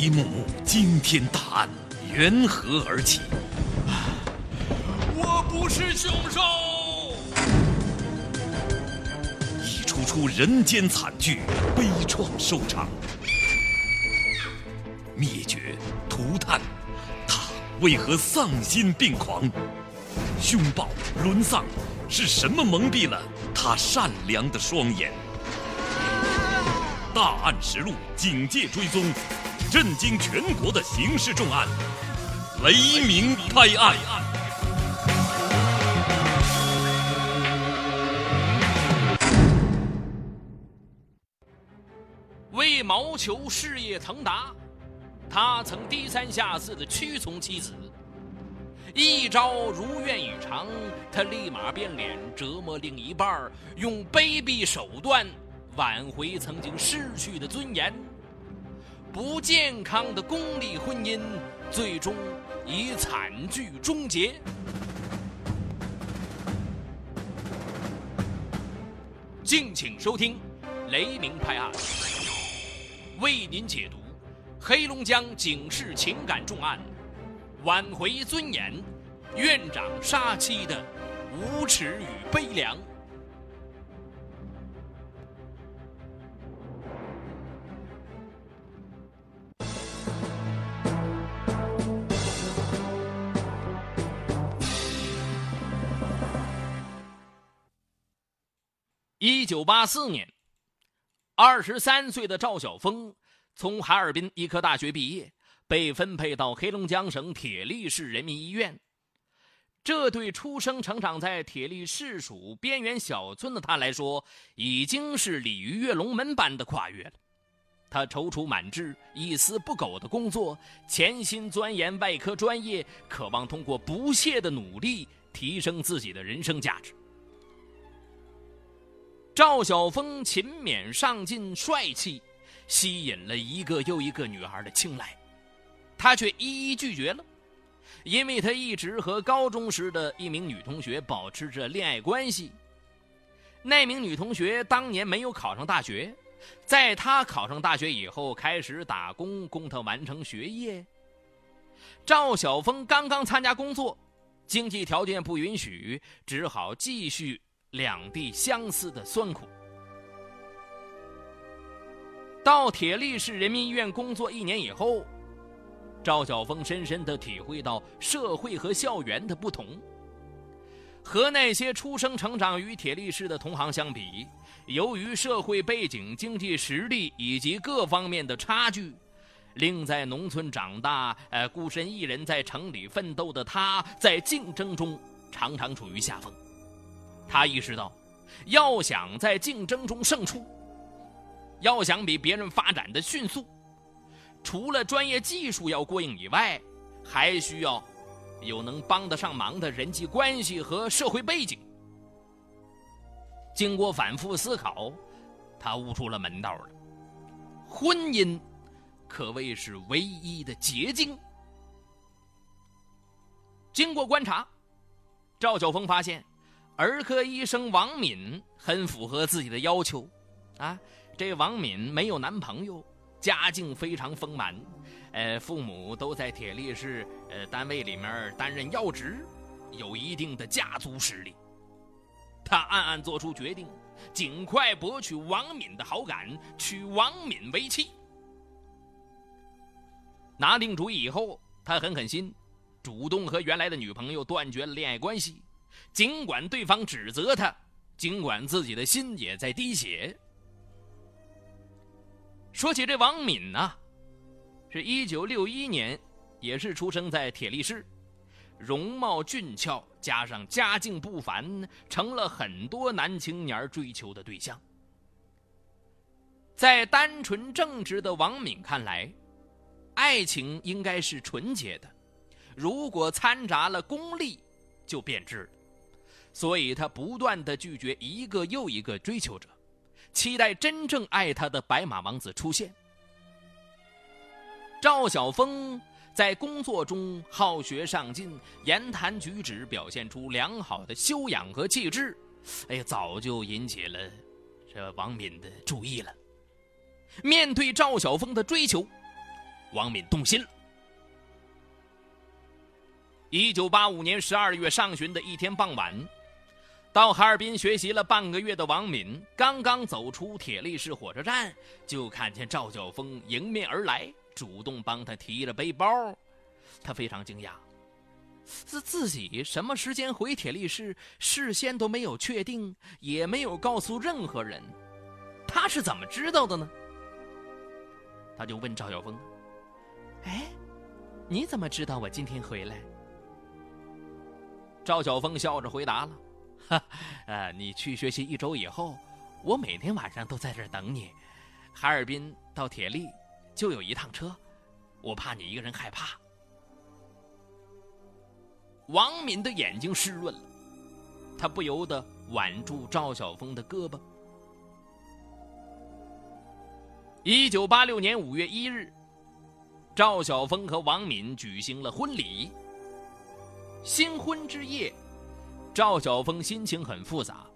一幕幕惊天大案缘何而起？我不是凶手！一出出人间惨剧悲怆收场，灭绝涂炭，他为何丧心病狂？凶暴沦丧，是什么蒙蔽了他善良的双眼？大案实录，警戒追踪，震惊全国的刑事重案——雷鸣拍案。为谋求事业腾达，他曾低三下四的屈从妻子。一朝如愿以偿，他立马变脸，折磨另一半用卑鄙手段挽回曾经失去的尊严。不健康的功利婚姻，最终以惨剧终结。敬请收听《雷鸣拍案》，为您解读黑龙江警示情感重案。挽回尊严，院长杀妻的无耻与悲凉。一九八四年，二十三岁的赵晓峰从哈尔滨医科大学毕业。被分配到黑龙江省铁力市人民医院，这对出生成长在铁力市属边缘小村的他来说，已经是鲤鱼跃龙门般的跨越了。他踌躇满志、一丝不苟的工作，潜心钻研外科专业，渴望通过不懈的努力提升自己的人生价值。赵晓峰勤勉上进、帅气，吸引了一个又一个女孩的青睐。他却一一拒绝了，因为他一直和高中时的一名女同学保持着恋爱关系。那名女同学当年没有考上大学，在他考上大学以后开始打工供他完成学业。赵晓峰刚刚参加工作，经济条件不允许，只好继续两地相思的酸苦。到铁力市人民医院工作一年以后。赵晓峰深深地体会到社会和校园的不同。和那些出生成长于铁力市的同行相比，由于社会背景、经济实力以及各方面的差距，令在农村长大、呃孤身一人在城里奋斗的他，在竞争中常常处于下风。他意识到，要想在竞争中胜出，要想比别人发展的迅速。除了专业技术要过硬以外，还需要有能帮得上忙的人际关系和社会背景。经过反复思考，他悟出了门道了。婚姻可谓是唯一的捷径。经过观察，赵晓峰发现，儿科医生王敏很符合自己的要求。啊，这王敏没有男朋友。家境非常丰满，呃，父母都在铁力市呃单位里面担任要职，有一定的家族实力。他暗暗做出决定，尽快博取王敏的好感，娶王敏为妻。拿定主意以后，他很狠心，主动和原来的女朋友断绝了恋爱关系。尽管对方指责他，尽管自己的心也在滴血。说起这王敏呐，是一九六一年，也是出生在铁力市，容貌俊俏，加上家境不凡，成了很多男青年追求的对象。在单纯正直的王敏看来，爱情应该是纯洁的，如果掺杂了功利，就变质了。所以他不断的拒绝一个又一个追求者。期待真正爱他的白马王子出现。赵晓峰在工作中好学上进，言谈举止表现出良好的修养和气质，哎呀，早就引起了这王敏的注意了。面对赵晓峰的追求，王敏动心了。一九八五年十二月上旬的一天傍晚，到哈尔滨学习了半个月的王敏，刚刚走出铁力士火车站，就看见赵晓峰迎面而来，主动帮他提了背包。他非常惊讶，自自己什么时间回铁力士，事先都没有确定，也没有告诉任何人，他是怎么知道的呢？他就问赵晓峰：“哎，你怎么知道我今天回来？”赵晓峰笑着回答了：“，哈 呃，你去学习一周以后，我每天晚上都在这儿等你。哈尔滨到铁力就有一趟车，我怕你一个人害怕。”王敏的眼睛湿润了，他不由得挽住赵晓峰的胳膊。一九八六年五月一日，赵晓峰和王敏举行了婚礼。新婚之夜，赵晓峰心情很复杂，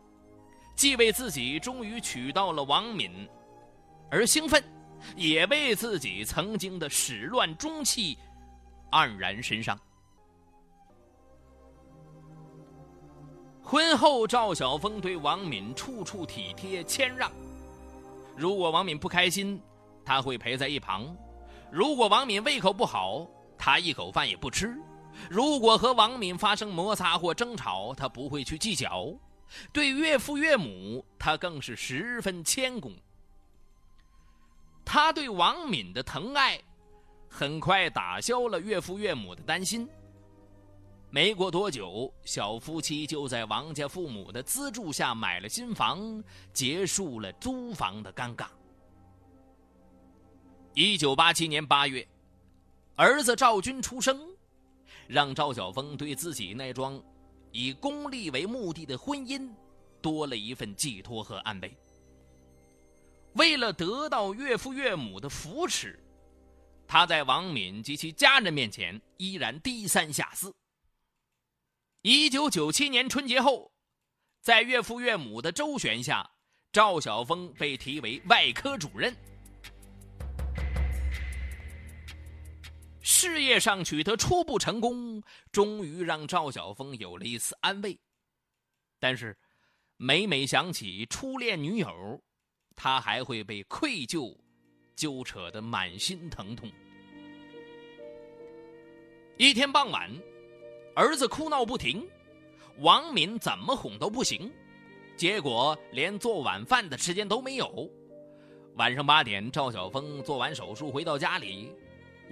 既为自己终于娶到了王敏而兴奋，也为自己曾经的始乱终弃黯然神伤。婚后，赵晓峰对王敏处处体贴谦让，如果王敏不开心，他会陪在一旁；如果王敏胃口不好，他一口饭也不吃。如果和王敏发生摩擦或争吵，他不会去计较；对岳父岳母，他更是十分谦恭。他对王敏的疼爱，很快打消了岳父岳母的担心。没过多久，小夫妻就在王家父母的资助下买了新房，结束了租房的尴尬。一九八七年八月，儿子赵军出生。让赵晓峰对自己那桩以功利为目的的婚姻多了一份寄托和安慰。为了得到岳父岳母的扶持，他在王敏及其家人面前依然低三下四。一九九七年春节后，在岳父岳母的周旋下，赵晓峰被提为外科主任。事业上取得初步成功，终于让赵晓峰有了一丝安慰。但是，每每想起初恋女友，他还会被愧疚揪扯得满心疼痛。一天傍晚，儿子哭闹不停，王敏怎么哄都不行，结果连做晚饭的时间都没有。晚上八点，赵晓峰做完手术回到家里。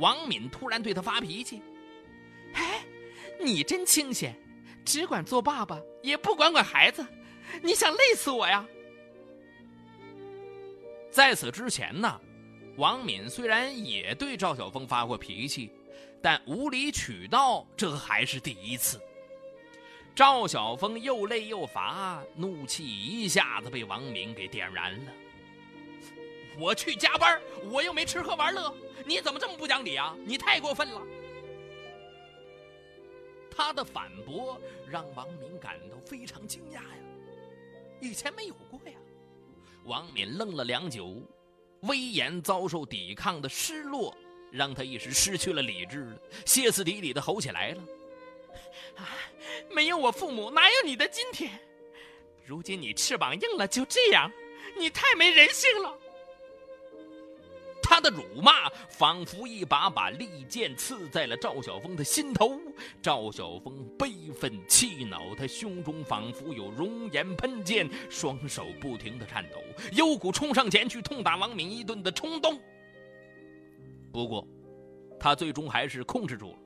王敏突然对他发脾气：“哎，你真清闲，只管做爸爸，也不管管孩子，你想累死我呀？”在此之前呢，王敏虽然也对赵晓峰发过脾气，但无理取闹这还是第一次。赵晓峰又累又乏，怒气一下子被王敏给点燃了。我去加班，我又没吃喝玩乐，你怎么这么不讲理啊？你太过分了！他的反驳让王敏感到非常惊讶呀，以前没有过呀。王敏愣了良久，威严遭受抵抗的失落让他一时失去了理智，歇斯底里的吼起来了：“啊，没有我父母，哪有你的今天？如今你翅膀硬了，就这样，你太没人性了！”他的辱骂仿佛一把把利剑刺在了赵晓峰的心头。赵晓峰悲愤气恼，他胸中仿佛有熔岩喷溅，双手不停的颤抖，有股冲上前去痛打王敏一顿的冲动。不过，他最终还是控制住了，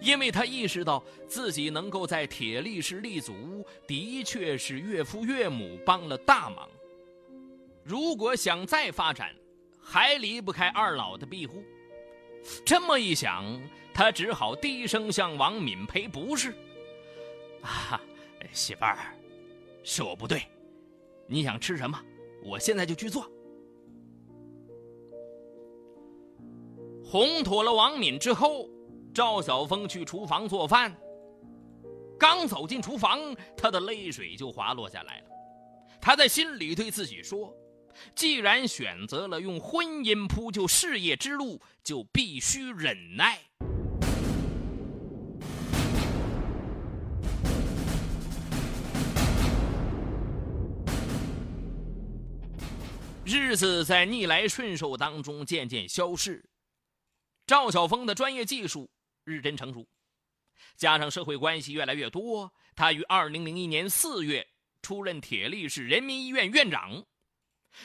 因为他意识到自己能够在铁力士立足，的确是岳父岳母帮了大忙。如果想再发展，还离不开二老的庇护，这么一想，他只好低声向王敏赔不是。啊，媳妇儿，是我不对，你想吃什么，我现在就去做。哄妥了王敏之后，赵晓峰去厨房做饭。刚走进厨房，他的泪水就滑落下来了。他在心里对自己说。既然选择了用婚姻铺就事业之路，就必须忍耐。日子在逆来顺受当中渐渐消逝，赵晓峰的专业技术日臻成熟，加上社会关系越来越多，他于二零零一年四月出任铁力市人民医院院长，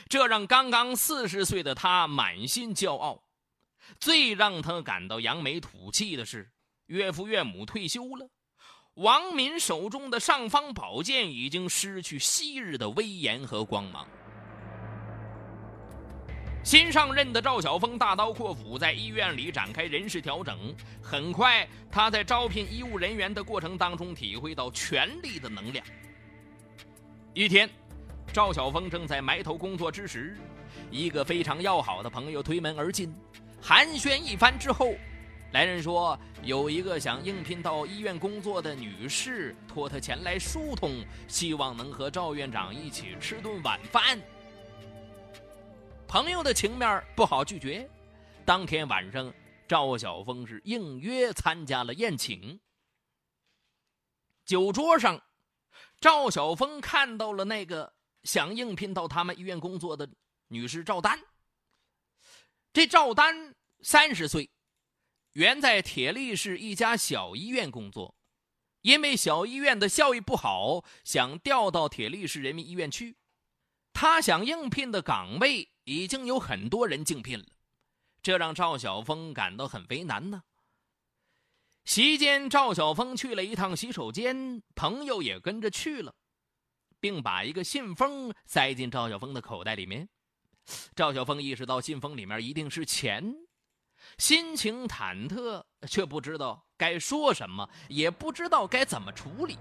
这让刚刚四十岁的他满心骄傲。最让他感到扬眉吐气的是，岳父岳母退休了，王敏手中的尚方宝剑已经失去昔日的威严和光芒。新上任的赵晓峰大刀阔斧在医院里展开人事调整。很快，他在招聘医务人员的过程当中体会到权力的能量。一天，赵晓峰正在埋头工作之时，一个非常要好的朋友推门而进，寒暄一番之后，来人说有一个想应聘到医院工作的女士托他前来疏通，希望能和赵院长一起吃顿晚饭。朋友的情面不好拒绝，当天晚上，赵晓峰是应约参加了宴请。酒桌上，赵晓峰看到了那个想应聘到他们医院工作的女士赵丹。这赵丹三十岁，原在铁力市一家小医院工作，因为小医院的效益不好，想调到铁力市人民医院去。他想应聘的岗位。已经有很多人竞聘了，这让赵晓峰感到很为难呢。席间，赵晓峰去了一趟洗手间，朋友也跟着去了，并把一个信封塞进赵晓峰的口袋里面。赵晓峰意识到信封里面一定是钱，心情忐忑，却不知道该说什么，也不知道该怎么处理。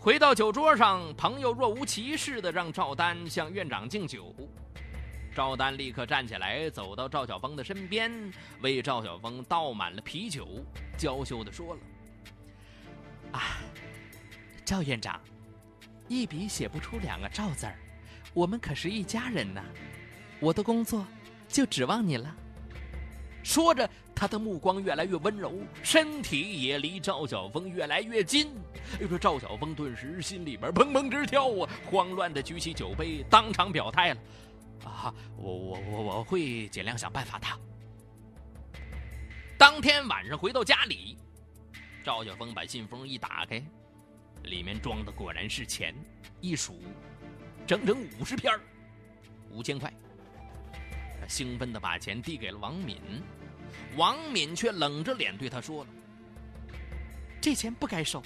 回到酒桌上，朋友若无其事的让赵丹向院长敬酒。赵丹立刻站起来，走到赵晓峰的身边，为赵晓峰倒满了啤酒，娇羞的说了：“啊，赵院长，一笔写不出两个赵字儿，我们可是一家人呐，我的工作就指望你了。”说着，他的目光越来越温柔，身体也离赵晓峰越来越近。哎呦，赵晓峰顿时心里边砰砰直跳啊，慌乱的举起酒杯，当场表态了：“啊，我我我我会尽量想办法的。”当天晚上回到家里，赵晓峰把信封一打开，里面装的果然是钱，一数，整整五十片五千块。他兴奋的把钱递给了王敏。王敏却冷着脸对他说了：“这钱不该收，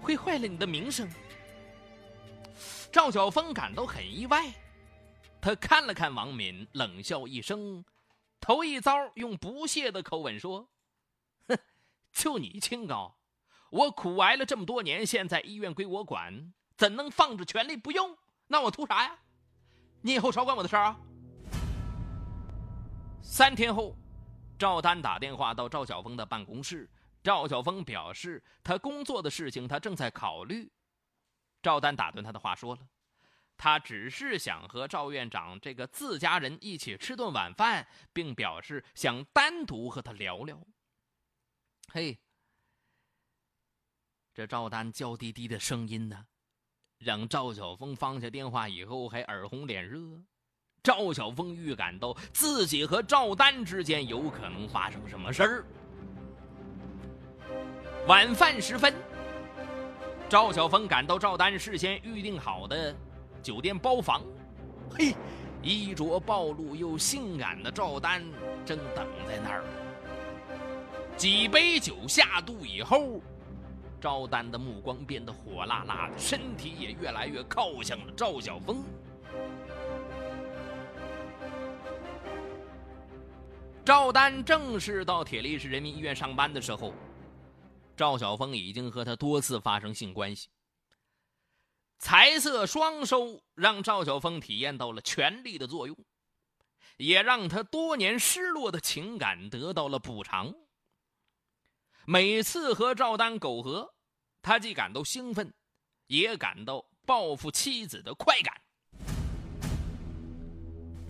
会坏了你的名声。”赵晓峰感到很意外，他看了看王敏，冷笑一声，头一遭用不屑的口吻说：“哼，就你清高，我苦挨了这么多年，现在医院归我管，怎能放着权力不用？那我图啥呀？你以后少管我的事儿啊！”三天后。赵丹打电话到赵晓峰的办公室，赵晓峰表示他工作的事情他正在考虑。赵丹打断他的话说了：“他只是想和赵院长这个自家人一起吃顿晚饭，并表示想单独和他聊聊。”嘿，这赵丹娇滴滴的声音呢，让赵晓峰放下电话以后还耳红脸热。赵晓峰预感到自己和赵丹之间有可能发生什么事儿。晚饭时分，赵晓峰赶到赵丹事先预定好的酒店包房，嘿，衣着暴露又性感的赵丹正等在那儿。几杯酒下肚以后，赵丹的目光变得火辣辣的，身体也越来越靠向了赵晓峰。赵丹正式到铁力市人民医院上班的时候，赵晓峰已经和他多次发生性关系。财色双收让赵晓峰体验到了权力的作用，也让他多年失落的情感得到了补偿。每次和赵丹苟合，他既感到兴奋，也感到报复妻子的快感。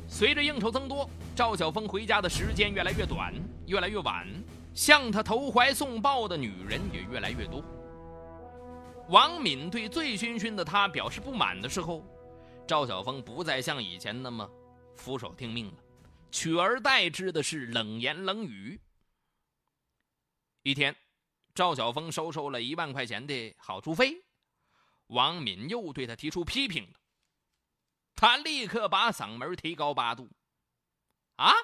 随着应酬增多，赵晓峰回家的时间越来越短，越来越晚，向他投怀送抱的女人也越来越多。王敏对醉醺醺的他表示不满的时候，赵晓峰不再像以前那么俯首听命了，取而代之的是冷言冷语。一天，赵晓峰收受了一万块钱的好处费，王敏又对他提出批评。他立刻把嗓门提高八度：“啊，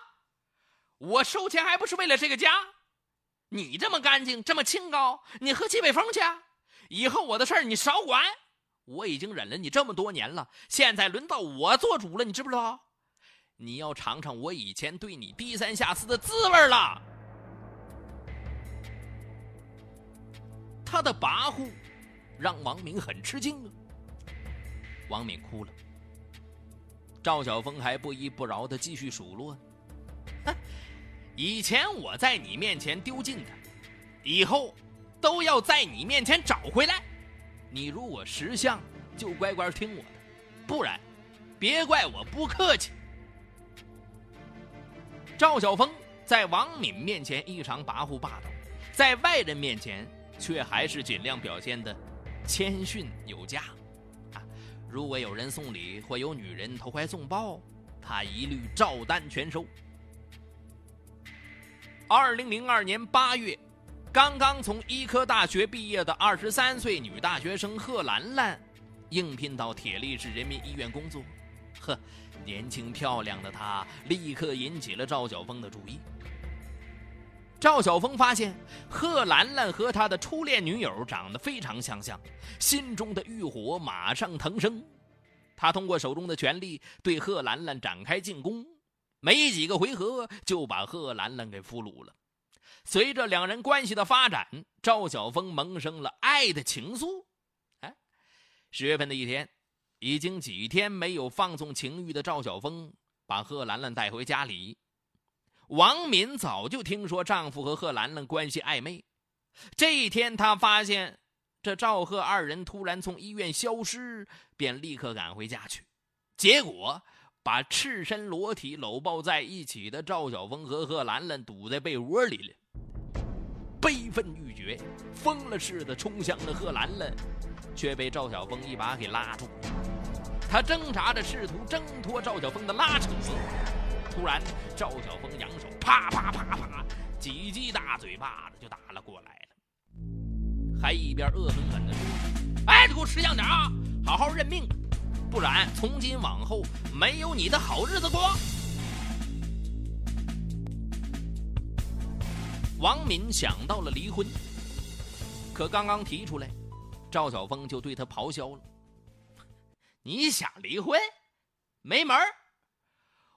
我收钱还不是为了这个家？你这么干净，这么清高，你喝西北风去？以后我的事儿你少管。我已经忍了你这么多年了，现在轮到我做主了，你知不知道？你要尝尝我以前对你低三下四的滋味了。”他的跋扈让王敏很吃惊啊。王敏哭了。赵晓峰还不依不饶的继续数落：“哼，以前我在你面前丢尽的，以后都要在你面前找回来。你如果识相，就乖乖听我的；不然，别怪我不客气。”赵晓峰在王敏面前异常跋扈霸道，在外人面前却还是尽量表现的谦逊有加。啊如果有人送礼或有女人投怀送抱，他一律照单全收。二零零二年八月，刚刚从医科大学毕业的二十三岁女大学生贺兰兰，应聘到铁力市人民医院工作。呵，年轻漂亮的她立刻引起了赵晓峰的注意。赵晓峰发现贺兰兰和他的初恋女友长得非常相像，心中的欲火马上腾升。他通过手中的权力对贺兰兰展开进攻，没几个回合就把贺兰兰给俘虏了。随着两人关系的发展，赵晓峰萌生了爱的情愫。哎，十月份的一天，已经几天没有放纵情欲的赵晓峰把贺兰兰带回家里。王敏早就听说丈夫和贺兰兰关系暧昧，这一天她发现这赵贺二人突然从医院消失，便立刻赶回家去，结果把赤身裸体搂抱在一起的赵晓峰和贺兰兰堵在被窝里了。悲愤欲绝，疯了似的冲向了贺兰兰，却被赵晓峰一把给拉住。他挣扎着试图挣脱赵晓峰的拉扯。突然，赵晓峰扬手，啪啪啪啪，几记大嘴巴子就打了过来了，还一边恶狠狠地说：“哎，你给我识相点啊，好好认命，不然从今往后没有你的好日子过。”王敏想到了离婚，可刚刚提出来，赵晓峰就对他咆哮了：“你想离婚？没门儿！”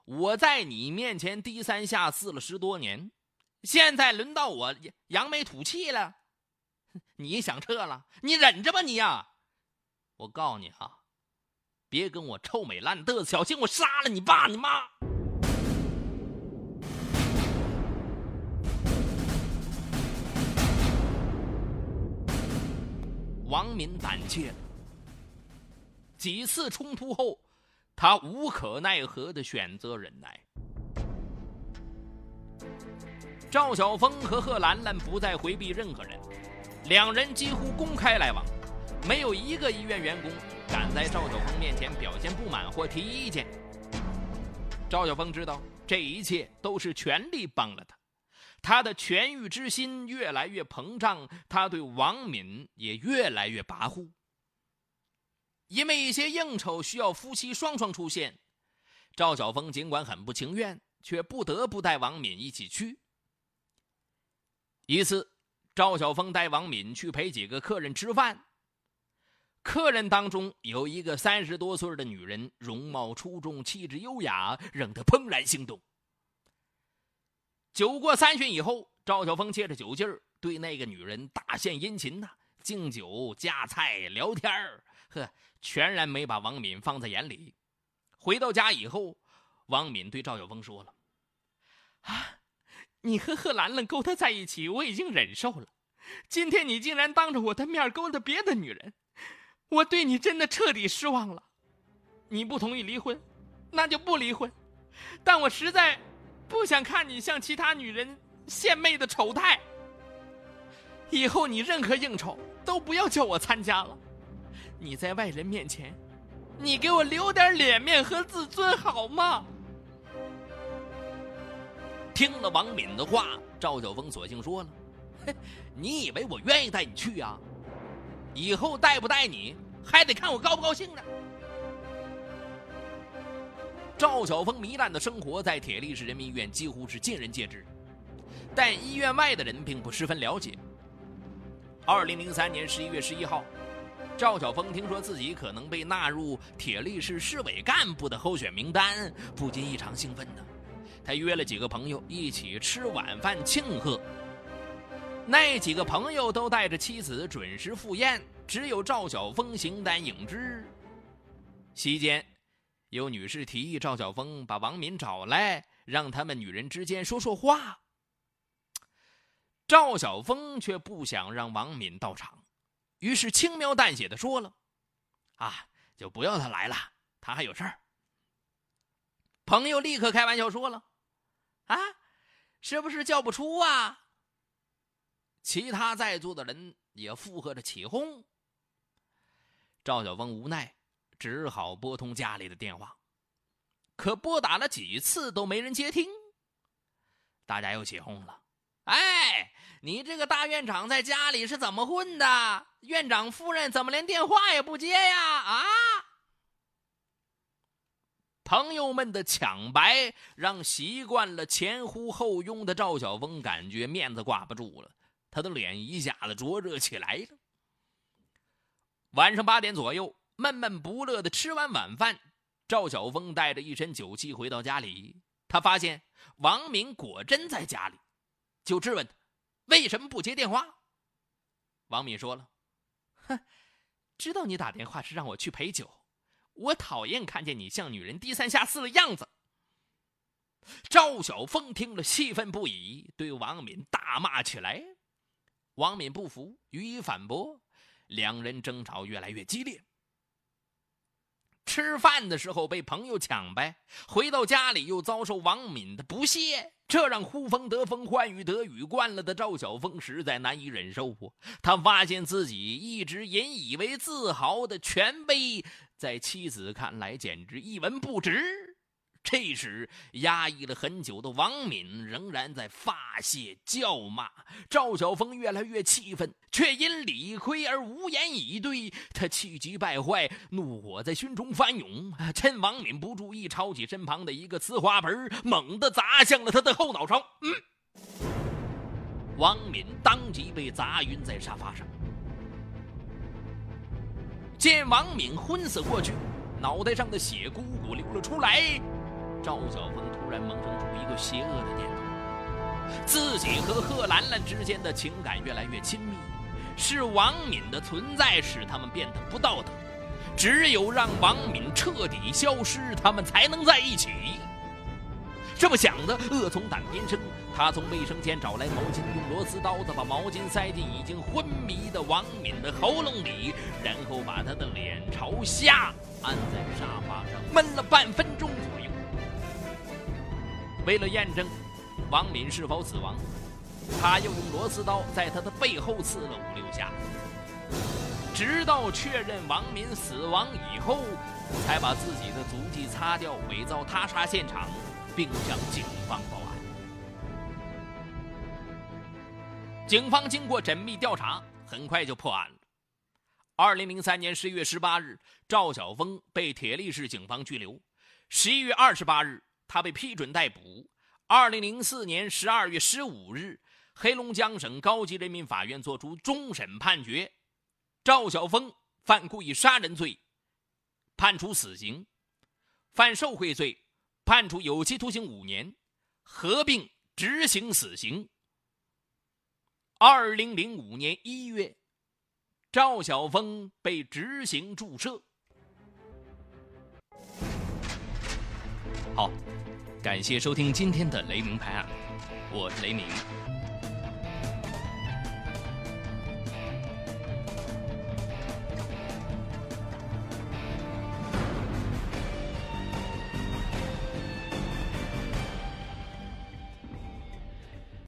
我在你面前低三下四了十多年，现在轮到我扬眉吐气了，你想撤了？你忍着吧你呀！我告诉你啊，别跟我臭美烂嘚瑟，小心我杀了你爸你妈！王敏胆怯，几次冲突后。他无可奈何的选择忍耐。赵晓峰和贺兰兰不再回避任何人，两人几乎公开来往，没有一个医院员工敢在赵晓峰面前表现不满或提意见。赵晓峰知道这一切都是权力帮了他，他的痊愈之心越来越膨胀，他对王敏也越来越跋扈。因为一些应酬需要夫妻双双出现，赵晓峰尽管很不情愿，却不得不带王敏一起去。一次，赵晓峰带王敏去陪几个客人吃饭，客人当中有一个三十多岁的女人，容貌出众，气质优雅，让他怦然心动。酒过三巡以后，赵晓峰借着酒劲儿对那个女人大献殷勤呐，敬酒夹菜聊天儿，呵。全然没把王敏放在眼里。回到家以后，王敏对赵晓峰说了：“啊，你和贺兰兰勾搭在一起，我已经忍受了。今天你竟然当着我的面勾搭别的女人，我对你真的彻底失望了。你不同意离婚，那就不离婚。但我实在不想看你像其他女人献媚的丑态。以后你任何应酬都不要叫我参加了。你在外人面前，你给我留点脸面和自尊好吗？听了王敏的话，赵晓峰索性说了：“你以为我愿意带你去啊？以后带不带你，还得看我高不高兴呢。”赵晓峰糜烂的生活在铁力市人民医院几乎是尽人皆知，但医院外的人并不十分了解。二零零三年十一月十一号，赵晓峰听说自己可能被纳入铁力市市委干部的候选名单，不禁异常兴奋呢。他约了几个朋友一起吃晚饭庆贺。那几个朋友都带着妻子准时赴宴，只有赵晓峰形单影只。席间。有女士提议赵晓峰把王敏找来，让他们女人之间说说话。赵晓峰却不想让王敏到场，于是轻描淡写的说了：“啊，就不要他来了，他还有事儿。”朋友立刻开玩笑说了：“啊，是不是叫不出啊？”其他在座的人也附和着起哄。赵晓峰无奈。只好拨通家里的电话，可拨打了几次都没人接听。大家又起哄了：“哎，你这个大院长在家里是怎么混的？院长夫人怎么连电话也不接呀？”啊！朋友们的抢白让习惯了前呼后拥的赵晓峰感觉面子挂不住了，他的脸一下子灼热起来了。晚上八点左右。闷闷不乐的吃完晚饭，赵晓峰带着一身酒气回到家里。他发现王明果真在家里，就质问他为什么不接电话。王敏说了：“哼，知道你打电话是让我去陪酒，我讨厌看见你像女人低三下四的样子。”赵晓峰听了气愤不已，对王敏大骂起来。王敏不服，予以反驳，两人争吵越来越激烈。吃饭的时候被朋友抢呗，回到家里又遭受王敏的不屑，这让呼风得风、唤雨得雨惯了的赵晓峰实在难以忍受！他发现自己一直引以为自豪的权威，在妻子看来简直一文不值。这时，压抑了很久的王敏仍然在发泄叫骂。赵晓峰越来越气愤，却因理亏而无言以对。他气急败坏，怒火在心中翻涌，趁王敏不注意，抄起身旁的一个瓷花盆，猛地砸向了他的后脑勺。嗯，王敏当即被砸晕在沙发上。见王敏昏死过去，脑袋上的血汩汩流了出来。赵晓峰突然萌生出一个邪恶的念头：自己和贺兰兰之间的情感越来越亲密，是王敏的存在使他们变得不道德，只有让王敏彻底消失，他们才能在一起。这么想的，恶从胆边生。他从卫生间找来毛巾，用螺丝刀子把毛巾塞进已经昏迷的王敏的喉咙里，然后把他的脸朝下按在沙发上，闷了半分钟左右。为了验证王敏是否死亡，他又用螺丝刀在他的背后刺了五六下，直到确认王敏死亡以后，才把自己的足迹擦掉，伪造他杀现场，并向警方报案。警方经过缜密调查，很快就破案了。二零零三年十一月十八日，赵晓峰被铁力市警方拘留。十一月二十八日。他被批准逮捕。二零零四年十二月十五日，黑龙江省高级人民法院作出终审判决：赵晓峰犯故意杀人罪，判处死刑；犯受贿罪，判处有期徒刑五年，合并执行死刑。二零零五年一月，赵晓峰被执行注射。好。感谢收听今天的雷鸣拍案，我是雷鸣。